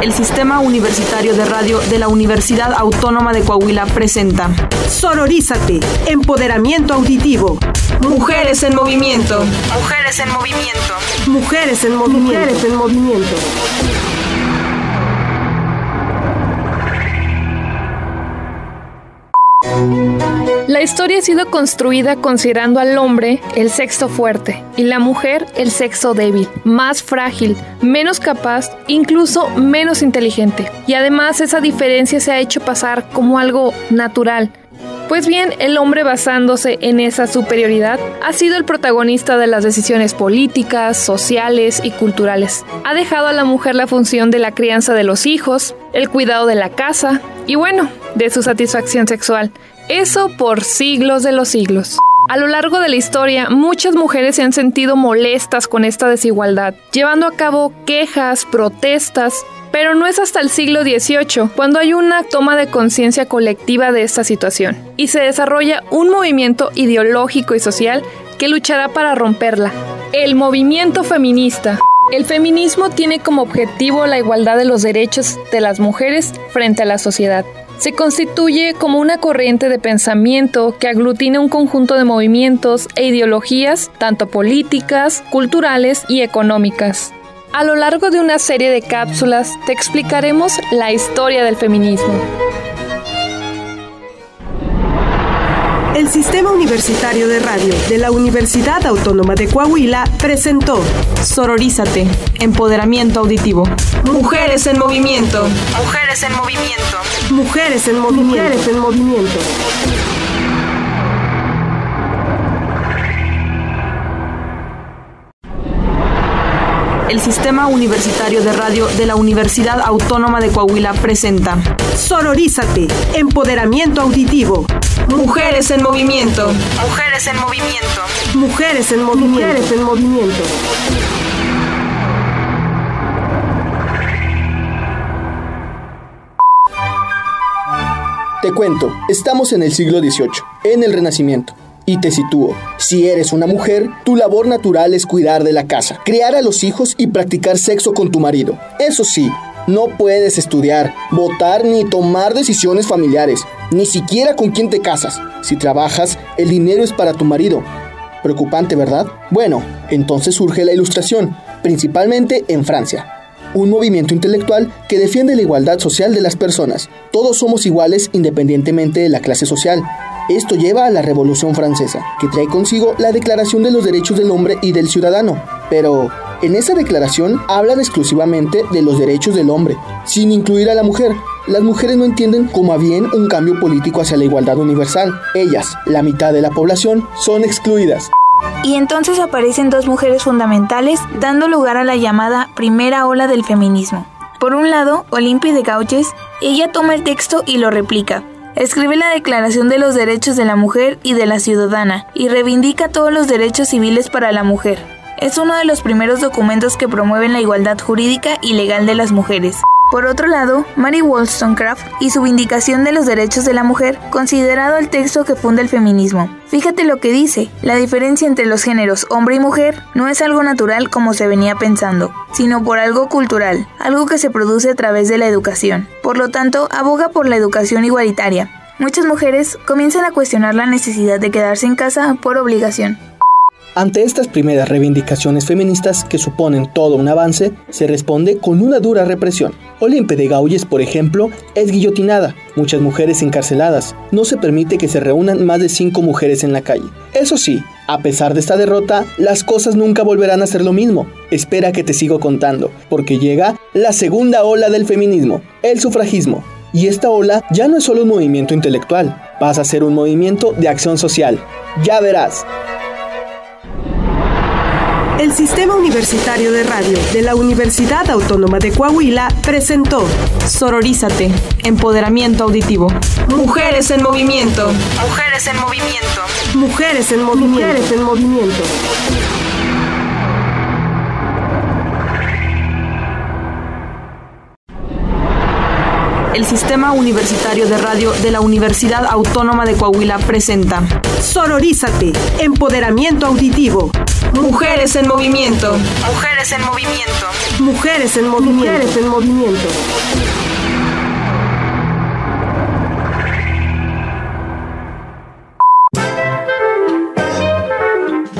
El Sistema Universitario de Radio de la Universidad Autónoma de Coahuila presenta Sororízate, empoderamiento auditivo. Mujeres en movimiento. Mujeres en movimiento. Mujeres en movimiento. Mujeres en movimiento. La historia ha sido construida considerando al hombre el sexo fuerte y la mujer el sexo débil, más frágil, menos capaz, incluso menos inteligente. Y además esa diferencia se ha hecho pasar como algo natural. Pues bien, el hombre basándose en esa superioridad ha sido el protagonista de las decisiones políticas, sociales y culturales. Ha dejado a la mujer la función de la crianza de los hijos, el cuidado de la casa y bueno, de su satisfacción sexual. Eso por siglos de los siglos. A lo largo de la historia, muchas mujeres se han sentido molestas con esta desigualdad, llevando a cabo quejas, protestas, pero no es hasta el siglo XVIII cuando hay una toma de conciencia colectiva de esta situación y se desarrolla un movimiento ideológico y social que luchará para romperla. El movimiento feminista. El feminismo tiene como objetivo la igualdad de los derechos de las mujeres frente a la sociedad se constituye como una corriente de pensamiento que aglutina un conjunto de movimientos e ideologías, tanto políticas, culturales y económicas. A lo largo de una serie de cápsulas te explicaremos la historia del feminismo. El Sistema Universitario de Radio de la Universidad Autónoma de Coahuila presentó Sororízate, Empoderamiento Auditivo. Mujeres en Movimiento. Mujeres en Movimiento. Mujeres en Movimiento. Mujeres en Movimiento. El Sistema Universitario de Radio de la Universidad Autónoma de Coahuila presenta Sororízate, Empoderamiento Auditivo. Mujeres en movimiento. Mujeres en movimiento. Mujeres en movimiento. Mujeres en movimiento. Te cuento, estamos en el siglo XVIII, en el Renacimiento. Y te sitúo. Si eres una mujer, tu labor natural es cuidar de la casa, criar a los hijos y practicar sexo con tu marido. Eso sí, no puedes estudiar, votar ni tomar decisiones familiares, ni siquiera con quién te casas. Si trabajas, el dinero es para tu marido. Preocupante, ¿verdad? Bueno, entonces surge la ilustración, principalmente en Francia. Un movimiento intelectual que defiende la igualdad social de las personas. Todos somos iguales independientemente de la clase social. Esto lleva a la Revolución Francesa, que trae consigo la Declaración de los Derechos del Hombre y del Ciudadano. Pero, en esa declaración hablan exclusivamente de los derechos del hombre, sin incluir a la mujer. Las mujeres no entienden como a un cambio político hacia la igualdad universal. Ellas, la mitad de la población, son excluidas. Y entonces aparecen dos mujeres fundamentales dando lugar a la llamada primera ola del feminismo. Por un lado, Olimpia de Gauches, ella toma el texto y lo replica, Escribe la Declaración de los Derechos de la Mujer y de la Ciudadana y reivindica todos los derechos civiles para la mujer. Es uno de los primeros documentos que promueven la igualdad jurídica y legal de las mujeres. Por otro lado, Mary Wollstonecraft y su Vindicación de los Derechos de la Mujer, considerado el texto que funda el feminismo. Fíjate lo que dice, la diferencia entre los géneros hombre y mujer no es algo natural como se venía pensando, sino por algo cultural, algo que se produce a través de la educación. Por lo tanto, aboga por la educación igualitaria. Muchas mujeres comienzan a cuestionar la necesidad de quedarse en casa por obligación. Ante estas primeras reivindicaciones feministas que suponen todo un avance, se responde con una dura represión. Olimpe de Gaulles, por ejemplo, es guillotinada, muchas mujeres encarceladas, no se permite que se reúnan más de cinco mujeres en la calle. Eso sí, a pesar de esta derrota, las cosas nunca volverán a ser lo mismo. Espera que te sigo contando, porque llega la segunda ola del feminismo, el sufragismo. Y esta ola ya no es solo un movimiento intelectual, pasa a ser un movimiento de acción social. Ya verás. El Sistema Universitario de Radio de la Universidad Autónoma de Coahuila presentó Sororízate, Empoderamiento Auditivo. Mujeres en Movimiento. Mujeres en Movimiento. Mujeres en Movimiento. Mujeres en Movimiento. El Sistema Universitario de Radio de la Universidad Autónoma de Coahuila presenta Sororízate, Empoderamiento Auditivo. Mujeres en movimiento. Mujeres en movimiento. Mujeres en movimiento. Mujeres en movimiento.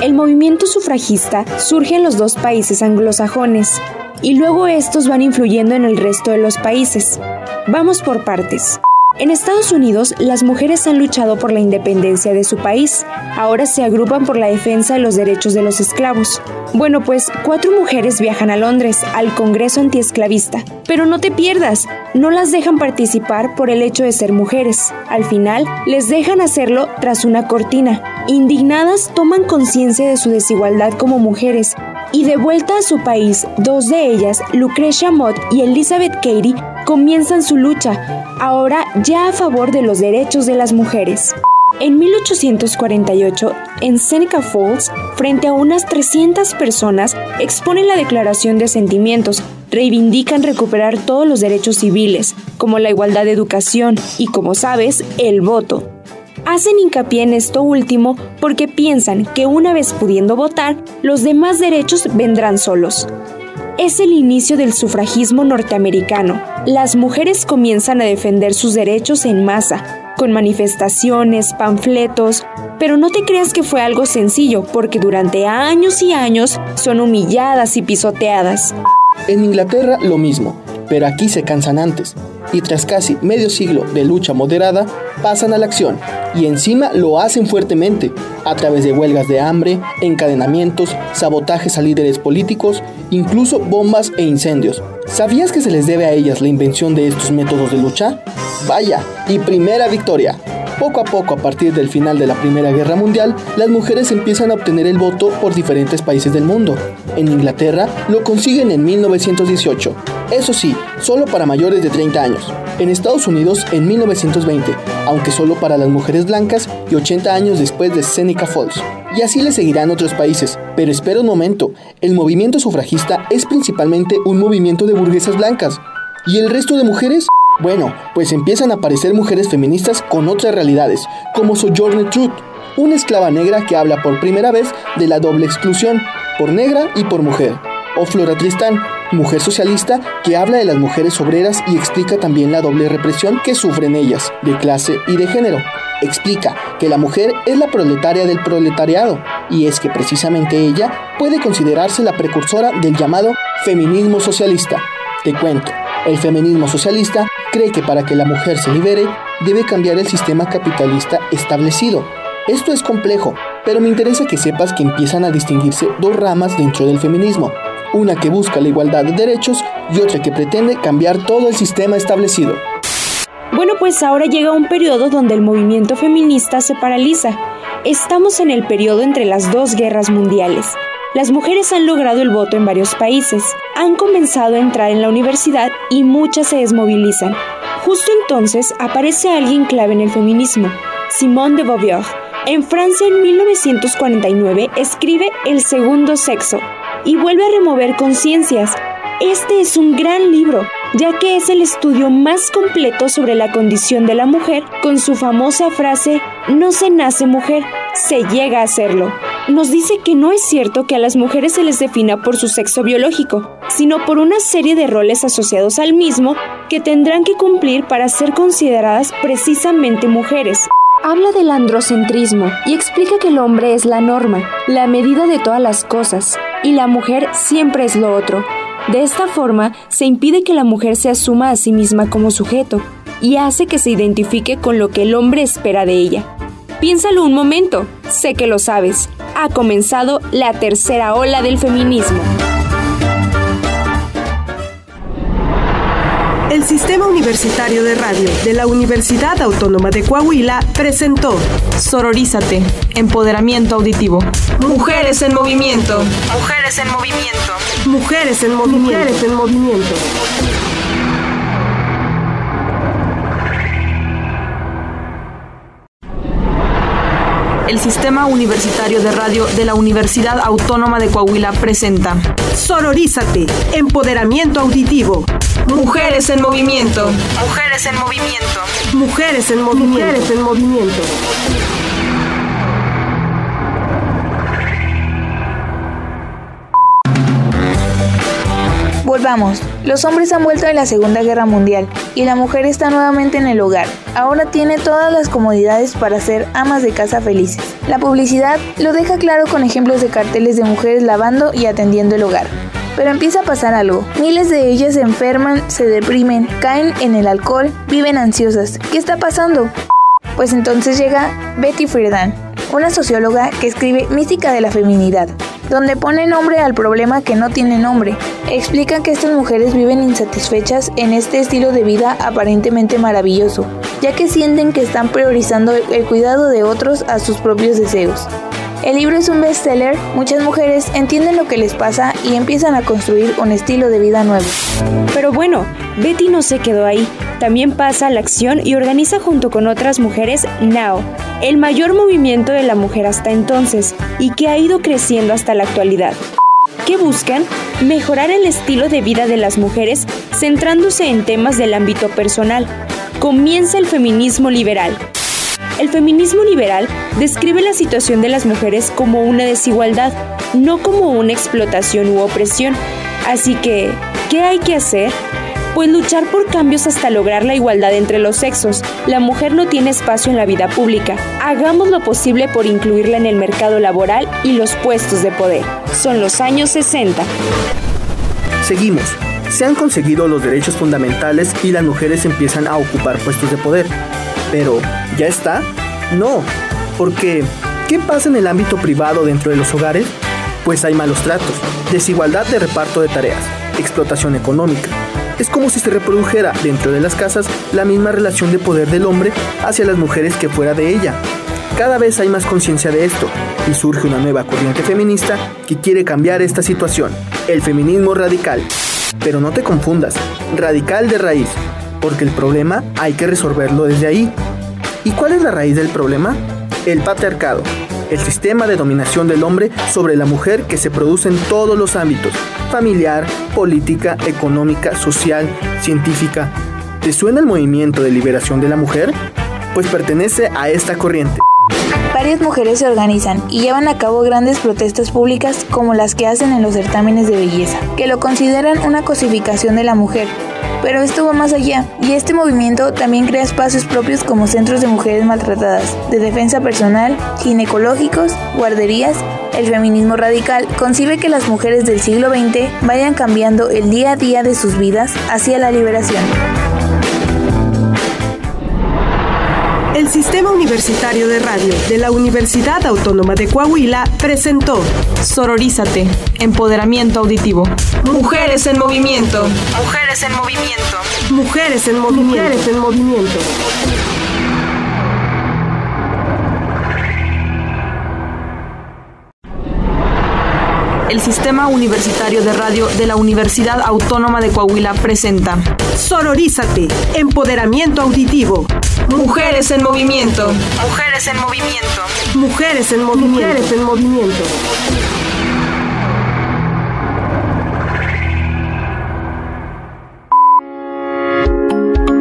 El movimiento sufragista surge en los dos países anglosajones y luego estos van influyendo en el resto de los países. Vamos por partes. En Estados Unidos, las mujeres han luchado por la independencia de su país. Ahora se agrupan por la defensa de los derechos de los esclavos. Bueno, pues cuatro mujeres viajan a Londres, al Congreso antiesclavista. Pero no te pierdas, no las dejan participar por el hecho de ser mujeres. Al final, les dejan hacerlo tras una cortina. Indignadas, toman conciencia de su desigualdad como mujeres y de vuelta a su país, dos de ellas, Lucretia Mott y Elizabeth Cady, comienzan su lucha, ahora ya a favor de los derechos de las mujeres. En 1848, en Seneca Falls, frente a unas 300 personas, exponen la Declaración de Sentimientos, reivindican recuperar todos los derechos civiles, como la igualdad de educación y, como sabes, el voto. Hacen hincapié en esto último porque piensan que una vez pudiendo votar, los demás derechos vendrán solos es el inicio del sufragismo norteamericano. Las mujeres comienzan a defender sus derechos en masa, con manifestaciones, panfletos, pero no te creas que fue algo sencillo, porque durante años y años son humilladas y pisoteadas. En Inglaterra lo mismo, pero aquí se cansan antes, y tras casi medio siglo de lucha moderada, pasan a la acción, y encima lo hacen fuertemente, a través de huelgas de hambre, encadenamientos, sabotajes a líderes políticos, incluso bombas e incendios. ¿Sabías que se les debe a ellas la invención de estos métodos de lucha? Vaya, y primera victoria. Poco a poco, a partir del final de la Primera Guerra Mundial, las mujeres empiezan a obtener el voto por diferentes países del mundo. En Inglaterra lo consiguen en 1918, eso sí, solo para mayores de 30 años. En Estados Unidos en 1920, aunque solo para las mujeres blancas y 80 años después de Seneca Falls. Y así le seguirán otros países. Pero espera un momento, el movimiento sufragista es principalmente un movimiento de burguesas blancas. ¿Y el resto de mujeres? Bueno, pues empiezan a aparecer mujeres feministas con otras realidades, como Sojourner Truth, una esclava negra que habla por primera vez de la doble exclusión, por negra y por mujer, o Flora Tristán, mujer socialista que habla de las mujeres obreras y explica también la doble represión que sufren ellas, de clase y de género. Explica que la mujer es la proletaria del proletariado, y es que precisamente ella puede considerarse la precursora del llamado feminismo socialista. Te cuento, el feminismo socialista cree que para que la mujer se libere, debe cambiar el sistema capitalista establecido. Esto es complejo, pero me interesa que sepas que empiezan a distinguirse dos ramas dentro del feminismo, una que busca la igualdad de derechos y otra que pretende cambiar todo el sistema establecido. Bueno, pues ahora llega un periodo donde el movimiento feminista se paraliza. Estamos en el periodo entre las dos guerras mundiales. Las mujeres han logrado el voto en varios países, han comenzado a entrar en la universidad y muchas se desmovilizan. Justo entonces aparece alguien clave en el feminismo, Simone de Beauvoir. En Francia en 1949 escribe El segundo sexo y vuelve a remover conciencias. Este es un gran libro, ya que es el estudio más completo sobre la condición de la mujer con su famosa frase, no se nace mujer, se llega a serlo nos dice que no es cierto que a las mujeres se les defina por su sexo biológico, sino por una serie de roles asociados al mismo que tendrán que cumplir para ser consideradas precisamente mujeres. Habla del androcentrismo y explica que el hombre es la norma, la medida de todas las cosas, y la mujer siempre es lo otro. De esta forma, se impide que la mujer se asuma a sí misma como sujeto, y hace que se identifique con lo que el hombre espera de ella. Piénsalo un momento, sé que lo sabes. Ha comenzado la tercera ola del feminismo. El Sistema Universitario de Radio de la Universidad Autónoma de Coahuila presentó Sororízate, Empoderamiento Auditivo. Mujeres en movimiento. Mujeres en movimiento. Mujeres en movimiento. Mujeres en movimiento. el Sistema Universitario de Radio de la Universidad Autónoma de Coahuila presenta Sororízate, Empoderamiento Auditivo. Mujeres en movimiento. Mujeres en movimiento. Mujeres en movimiento. Mujeres en movimiento. Volvamos. Los hombres han vuelto de la Segunda Guerra Mundial y la mujer está nuevamente en el hogar. Ahora tiene todas las comodidades para ser amas de casa felices. La publicidad lo deja claro con ejemplos de carteles de mujeres lavando y atendiendo el hogar. Pero empieza a pasar algo. Miles de ellas se enferman, se deprimen, caen en el alcohol, viven ansiosas. ¿Qué está pasando? Pues entonces llega Betty Friedan, una socióloga que escribe Mística de la Feminidad, donde pone nombre al problema que no tiene nombre. Explica que estas mujeres viven insatisfechas en este estilo de vida aparentemente maravilloso, ya que sienten que están priorizando el cuidado de otros a sus propios deseos. El libro es un bestseller, muchas mujeres entienden lo que les pasa y empiezan a construir un estilo de vida nuevo. Pero bueno, Betty no se quedó ahí. También pasa a la acción y organiza junto con otras mujeres Now, el mayor movimiento de la mujer hasta entonces y que ha ido creciendo hasta la actualidad. ¿Qué buscan? Mejorar el estilo de vida de las mujeres centrándose en temas del ámbito personal. Comienza el feminismo liberal, el feminismo liberal describe la situación de las mujeres como una desigualdad, no como una explotación u opresión. Así que, ¿qué hay que hacer? Pues luchar por cambios hasta lograr la igualdad entre los sexos. La mujer no tiene espacio en la vida pública. Hagamos lo posible por incluirla en el mercado laboral y los puestos de poder. Son los años 60. Seguimos. Se han conseguido los derechos fundamentales y las mujeres empiezan a ocupar puestos de poder. Pero, ¿ya está? No, porque ¿qué pasa en el ámbito privado dentro de los hogares? Pues hay malos tratos, desigualdad de reparto de tareas, explotación económica. Es como si se reprodujera dentro de las casas la misma relación de poder del hombre hacia las mujeres que fuera de ella. Cada vez hay más conciencia de esto y surge una nueva corriente feminista que quiere cambiar esta situación, el feminismo radical. Pero no te confundas, radical de raíz, porque el problema hay que resolverlo desde ahí. ¿Y cuál es la raíz del problema? El patriarcado, el sistema de dominación del hombre sobre la mujer que se produce en todos los ámbitos, familiar, política, económica, social, científica. ¿Te suena el movimiento de liberación de la mujer? Pues pertenece a esta corriente. Varias mujeres se organizan y llevan a cabo grandes protestas públicas como las que hacen en los certámenes de belleza, que lo consideran una cosificación de la mujer pero esto va más allá, y este movimiento también crea espacios propios como centros de mujeres maltratadas, de defensa personal, ginecológicos, guarderías. El feminismo radical concibe que las mujeres del siglo XX vayan cambiando el día a día de sus vidas hacia la liberación. El Sistema Universitario de Radio de la Universidad Autónoma de Coahuila presentó Sororízate, Empoderamiento Auditivo. Mujeres en Movimiento. Mujeres en Movimiento. Mujeres en Movimiento. Mujeres en Movimiento. El Sistema Universitario de Radio de la Universidad Autónoma de Coahuila presenta Sororízate, Empoderamiento Auditivo. Mujeres en Movimiento. Mujeres en Movimiento. Mujeres en Movimiento. Mujeres en Movimiento.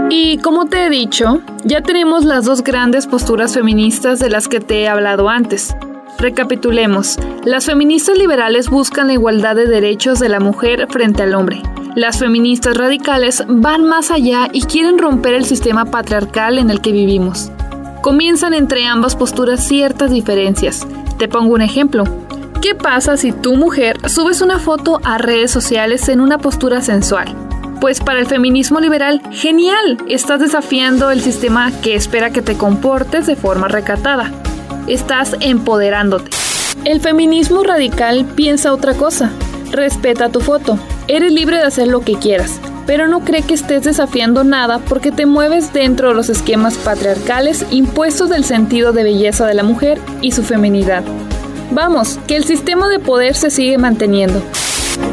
Y como te he dicho, ya tenemos las dos grandes posturas feministas de las que te he hablado antes. Recapitulemos, las feministas liberales buscan la igualdad de derechos de la mujer frente al hombre. Las feministas radicales van más allá y quieren romper el sistema patriarcal en el que vivimos. Comienzan entre ambas posturas ciertas diferencias. Te pongo un ejemplo. ¿Qué pasa si tu mujer subes una foto a redes sociales en una postura sensual? Pues para el feminismo liberal, genial, estás desafiando el sistema que espera que te comportes de forma recatada estás empoderándote. El feminismo radical piensa otra cosa. Respeta tu foto. Eres libre de hacer lo que quieras, pero no cree que estés desafiando nada porque te mueves dentro de los esquemas patriarcales impuestos del sentido de belleza de la mujer y su feminidad. Vamos, que el sistema de poder se sigue manteniendo.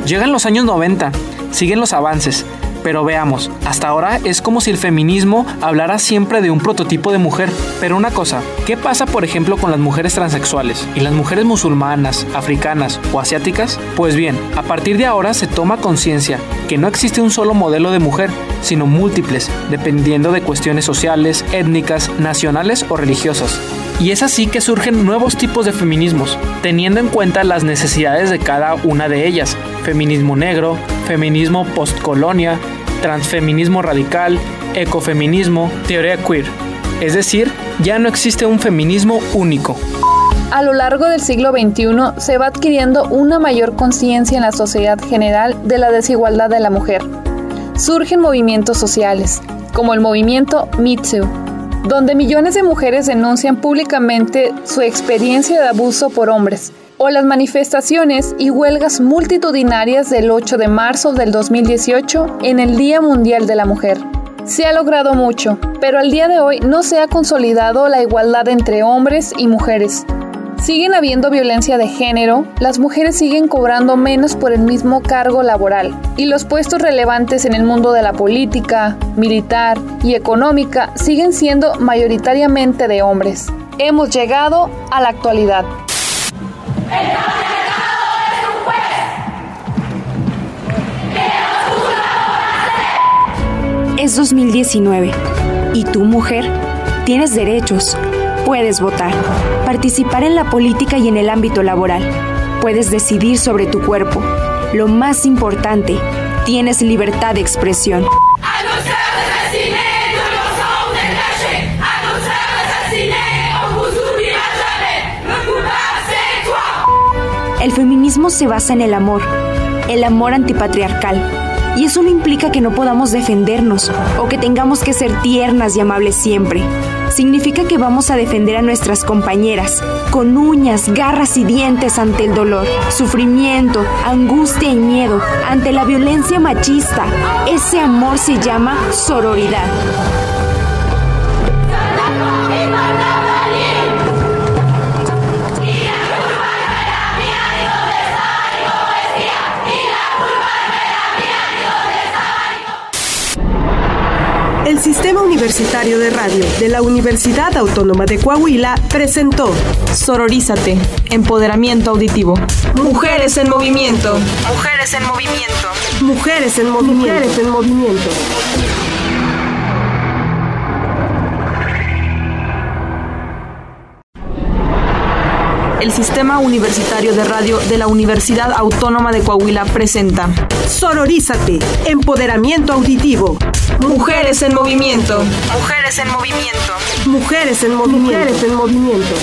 Llegan los años 90, siguen los avances, pero veamos, hasta ahora es como si el feminismo hablara siempre de un prototipo de mujer. Pero una cosa, ¿qué pasa por ejemplo con las mujeres transexuales y las mujeres musulmanas, africanas o asiáticas? Pues bien, a partir de ahora se toma conciencia que no existe un solo modelo de mujer, sino múltiples, dependiendo de cuestiones sociales, étnicas, nacionales o religiosas. Y es así que surgen nuevos tipos de feminismos, teniendo en cuenta las necesidades de cada una de ellas, feminismo negro, feminismo postcolonia, transfeminismo radical, ecofeminismo, teoría queer. Es decir, ya no existe un feminismo único. A lo largo del siglo XXI se va adquiriendo una mayor conciencia en la sociedad general de la desigualdad de la mujer. Surgen movimientos sociales, como el movimiento MeToo, donde millones de mujeres denuncian públicamente su experiencia de abuso por hombres, o las manifestaciones y huelgas multitudinarias del 8 de marzo del 2018 en el Día Mundial de la Mujer. Se ha logrado mucho, pero al día de hoy no se ha consolidado la igualdad entre hombres y mujeres. Siguen habiendo violencia de género, las mujeres siguen cobrando menos por el mismo cargo laboral y los puestos relevantes en el mundo de la política, militar y económica siguen siendo mayoritariamente de hombres. Hemos llegado a la actualidad. Es 2019 y tú, mujer, tienes derechos. Puedes votar, participar en la política y en el ámbito laboral. Puedes decidir sobre tu cuerpo. Lo más importante, tienes libertad de expresión. El feminismo se basa en el amor, el amor antipatriarcal. Y eso no implica que no podamos defendernos o que tengamos que ser tiernas y amables siempre. Significa que vamos a defender a nuestras compañeras con uñas, garras y dientes ante el dolor, sufrimiento, angustia y miedo, ante la violencia machista. Ese amor se llama sororidad. El Sistema Universitario de Radio de la Universidad Autónoma de Coahuila presentó Sororízate, empoderamiento auditivo. Mujeres en movimiento. Mujeres en movimiento. Mujeres en Movimiento. Mujeres en Movimiento. Sistema Universitario de Radio de la Universidad Autónoma de Coahuila presenta Sororízate, empoderamiento auditivo. Mujeres en movimiento. Mujeres en movimiento. Mujeres en Movimiento. Mujeres en Movimiento.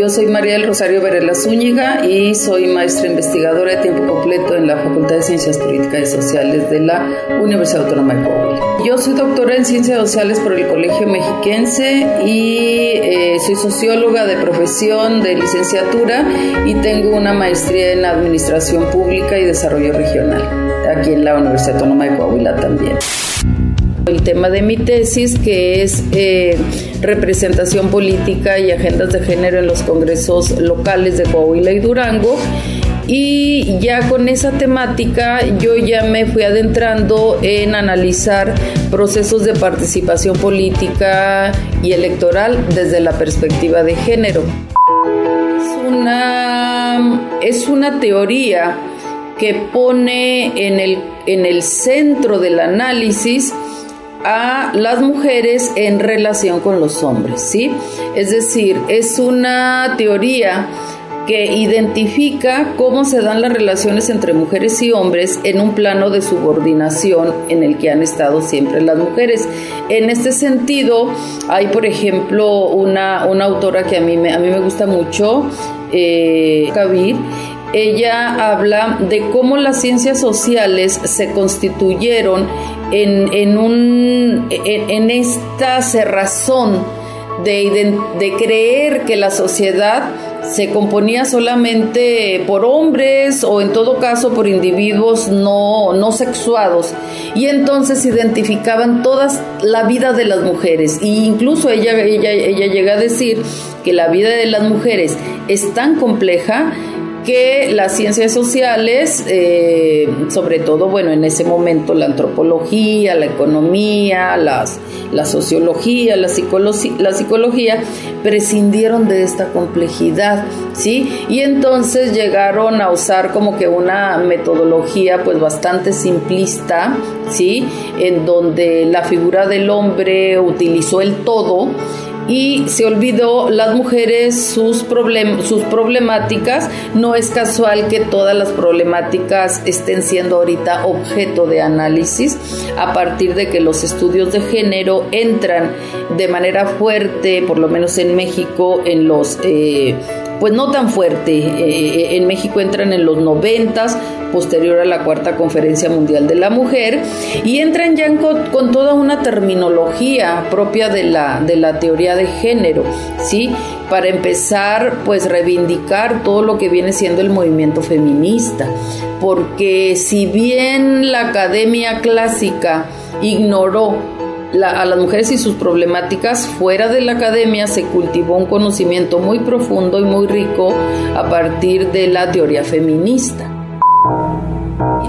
Yo soy María del Rosario Varela Zúñiga y soy maestra investigadora de tiempo completo en la Facultad de Ciencias Políticas y Sociales de la Universidad Autónoma de Coahuila. Yo soy doctora en Ciencias Sociales por el Colegio Mexiquense y eh, soy socióloga de profesión de licenciatura y tengo una maestría en Administración Pública y Desarrollo Regional aquí en la Universidad Autónoma de Coahuila también. El tema de mi tesis, que es eh, representación política y agendas de género en los congresos locales de Coahuila y Durango. Y ya con esa temática yo ya me fui adentrando en analizar procesos de participación política y electoral desde la perspectiva de género. Es una, es una teoría que pone en el, en el centro del análisis a las mujeres en relación con los hombres, ¿sí? Es decir, es una teoría que identifica cómo se dan las relaciones entre mujeres y hombres en un plano de subordinación en el que han estado siempre las mujeres. En este sentido, hay, por ejemplo, una, una autora que a mí me, a mí me gusta mucho, eh, ella habla de cómo las ciencias sociales se constituyeron en, en, un, en, esta cerrazón de, de creer que la sociedad se componía solamente por hombres o en todo caso por individuos no, no sexuados. Y entonces identificaban toda la vida de las mujeres. E incluso ella, ella, ella llega a decir que la vida de las mujeres es tan compleja que las ciencias sociales, eh, sobre todo, bueno, en ese momento la antropología, la economía, las, la sociología, la, psicología, la psicología, prescindieron de esta complejidad, ¿sí? Y entonces llegaron a usar como que una metodología pues bastante simplista, ¿sí? En donde la figura del hombre utilizó el todo y se olvidó las mujeres sus, sus problemáticas. No es casual que todas las problemáticas estén siendo ahorita objeto de análisis a partir de que los estudios de género entran de manera fuerte, por lo menos en México, en los... Eh, pues no tan fuerte. Eh, en México entran en los noventas, posterior a la cuarta conferencia mundial de la mujer, y entran ya con, toda una terminología propia de la, de la teoría de género, ¿sí? Para empezar, pues reivindicar todo lo que viene siendo el movimiento feminista, porque si bien la academia clásica ignoró a las mujeres y sus problemáticas fuera de la academia se cultivó un conocimiento muy profundo y muy rico a partir de la teoría feminista.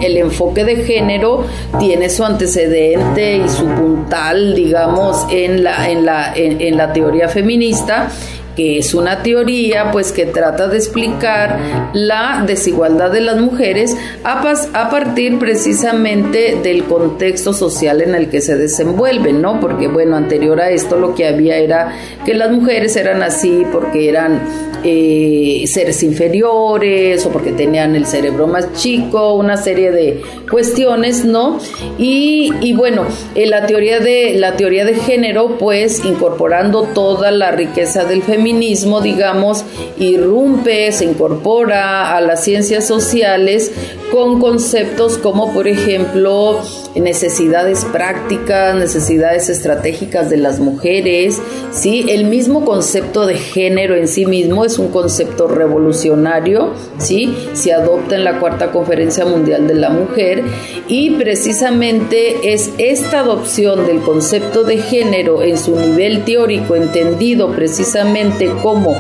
El enfoque de género tiene su antecedente y su puntal, digamos, en la, en la, en la teoría feminista que es una teoría pues que trata de explicar la desigualdad de las mujeres a, a, partir precisamente del contexto social en el que se desenvuelven, ¿no? Porque bueno, anterior a esto lo que había era que las mujeres eran así porque eran eh, seres inferiores o porque tenían el cerebro más chico, una serie de cuestiones, ¿no? Y, y bueno, en la teoría de la teoría de género, pues incorporando toda la riqueza del feminismo, digamos, irrumpe, se incorpora a las ciencias sociales con conceptos como, por ejemplo, necesidades prácticas, necesidades estratégicas de las mujeres, ¿sí? El mismo concepto de género en sí mismo es un concepto revolucionario, ¿sí? Se adopta en la Cuarta Conferencia Mundial de la Mujer y precisamente es esta adopción del concepto de género en su nivel teórico entendido precisamente como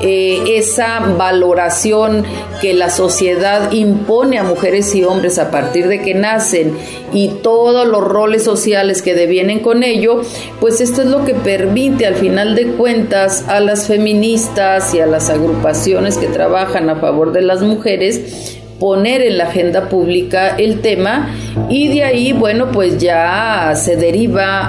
eh, esa valoración que la sociedad impone a mujeres y hombres a partir de que nacen y todos los roles sociales que devienen con ello, pues esto es lo que permite al final de cuentas a las feministas y a las agrupaciones que trabajan a favor de las mujeres poner en la agenda pública el tema y de ahí, bueno, pues ya se deriva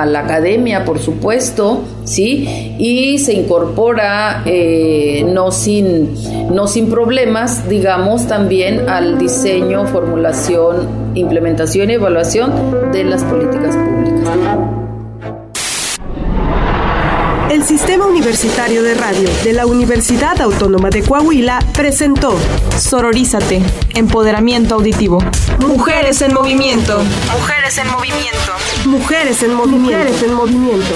a, la academia, por supuesto, ¿sí? Y se incorpora eh, no, sin, no sin problemas, digamos, también al diseño, formulación, implementación y evaluación de las políticas públicas. El Sistema Universitario de Radio de la Universidad Autónoma de Coahuila presentó Sororízate, Empoderamiento Auditivo. Mujeres en Movimiento. Mujeres en Movimiento. Mujeres en Movimiento. Mujeres en Movimiento.